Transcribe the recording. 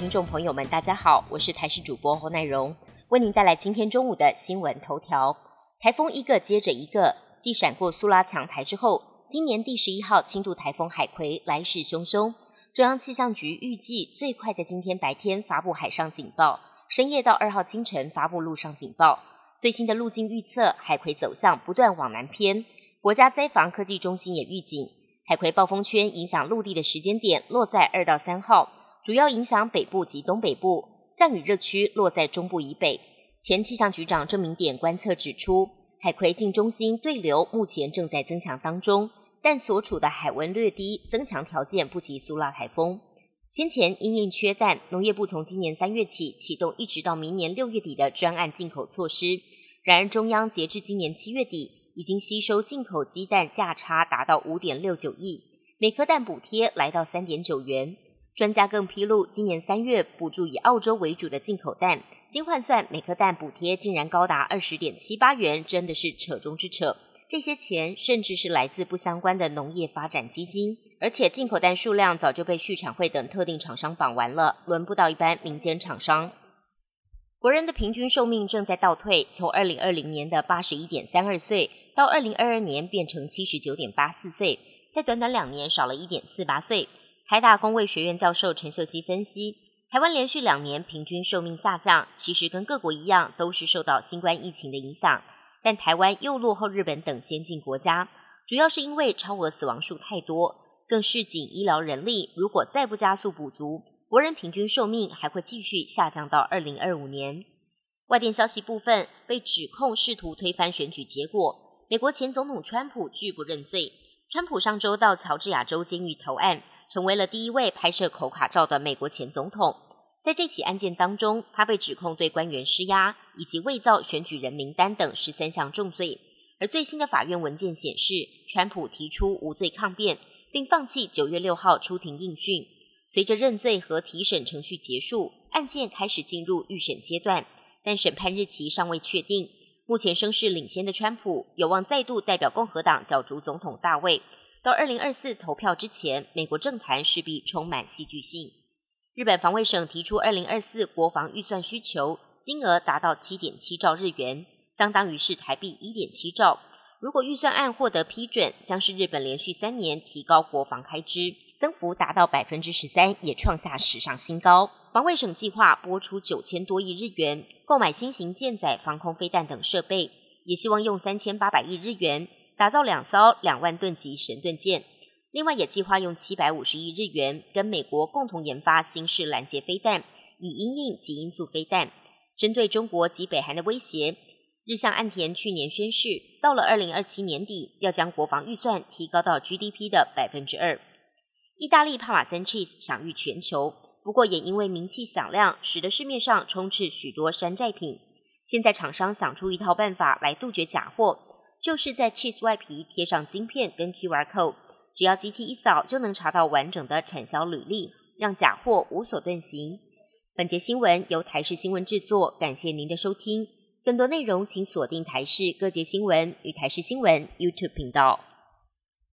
听众朋友们，大家好，我是台视主播侯乃荣，为您带来今天中午的新闻头条。台风一个接着一个，继闪过苏拉强台之后，今年第十一号轻度台风海葵来势汹汹。中央气象局预计最快在今天白天发布海上警报，深夜到二号清晨发布陆上警报。最新的路径预测，海葵走向不断往南偏。国家灾防科技中心也预警，海葵暴风圈影响陆地的时间点落在二到三号。主要影响北部及东北部，降雨热区落在中部以北。前气象局长郑明典观测指出，海葵近中心对流目前正在增强当中，但所处的海温略低，增强条件不及苏拉台风。先前因应缺蛋，农业部从今年三月起启动，一直到明年六月底的专案进口措施。然而，中央截至今年七月底，已经吸收进口鸡蛋价差达到五点六九亿，每颗蛋补贴来到三点九元。专家更披露，今年三月补助以澳洲为主的进口蛋，经换算每颗蛋补贴竟然高达二十点七八元，真的是扯中之扯。这些钱甚至是来自不相关的农业发展基金，而且进口蛋数量早就被畜产会等特定厂商绑完了，轮不到一般民间厂商。国人的平均寿命正在倒退，从二零二零年的八十一点三二岁，到二零二二年变成七十九点八四岁，在短短两年少了一点四八岁。台大工卫学院教授陈秀熙分析，台湾连续两年平均寿命下降，其实跟各国一样，都是受到新冠疫情的影响。但台湾又落后日本等先进国家，主要是因为超额死亡数太多，更市井医疗人力。如果再不加速补足，国人平均寿命还会继续下降到二零二五年。外电消息部分被指控试图推翻选举结果，美国前总统川普拒不认罪。川普上周到乔治亚州监狱投案。成为了第一位拍摄口卡照的美国前总统。在这起案件当中，他被指控对官员施压，以及伪造选举人名单等十三项重罪。而最新的法院文件显示，川普提出无罪抗辩，并放弃九月六号出庭应讯。随着认罪和提审程序结束，案件开始进入预审阶段，但审判日期尚未确定。目前声势领先的川普有望再度代表共和党角逐总统大位。到二零二四投票之前，美国政坛势必充满戏剧性。日本防卫省提出二零二四国防预算需求，金额达到七点七兆日元，相当于是台币一点七兆。如果预算案获得批准，将是日本连续三年提高国防开支，增幅达到百分之十三，也创下史上新高。防卫省计划拨出九千多亿日元，购买新型舰载防空飞弹等设备，也希望用三千八百亿日元。打造两艘两万吨级神盾舰，另外也计划用七百五十亿日元跟美国共同研发新式拦截飞弹，以因应极音速飞弹。针对中国及北韩的威胁，日向岸田去年宣誓，到了二零二七年底要将国防预算提高到 GDP 的百分之二。意大利帕玛森 cheese 享誉全球，不过也因为名气响亮，使得市面上充斥许多山寨品。现在厂商想出一套办法来杜绝假货。就是在 cheese 外皮贴上晶片跟 QR code，只要机器一扫就能查到完整的产销履历，让假货无所遁形。本节新闻由台视新闻制作，感谢您的收听。更多内容请锁定台视各节新闻与台视新闻 YouTube 频道。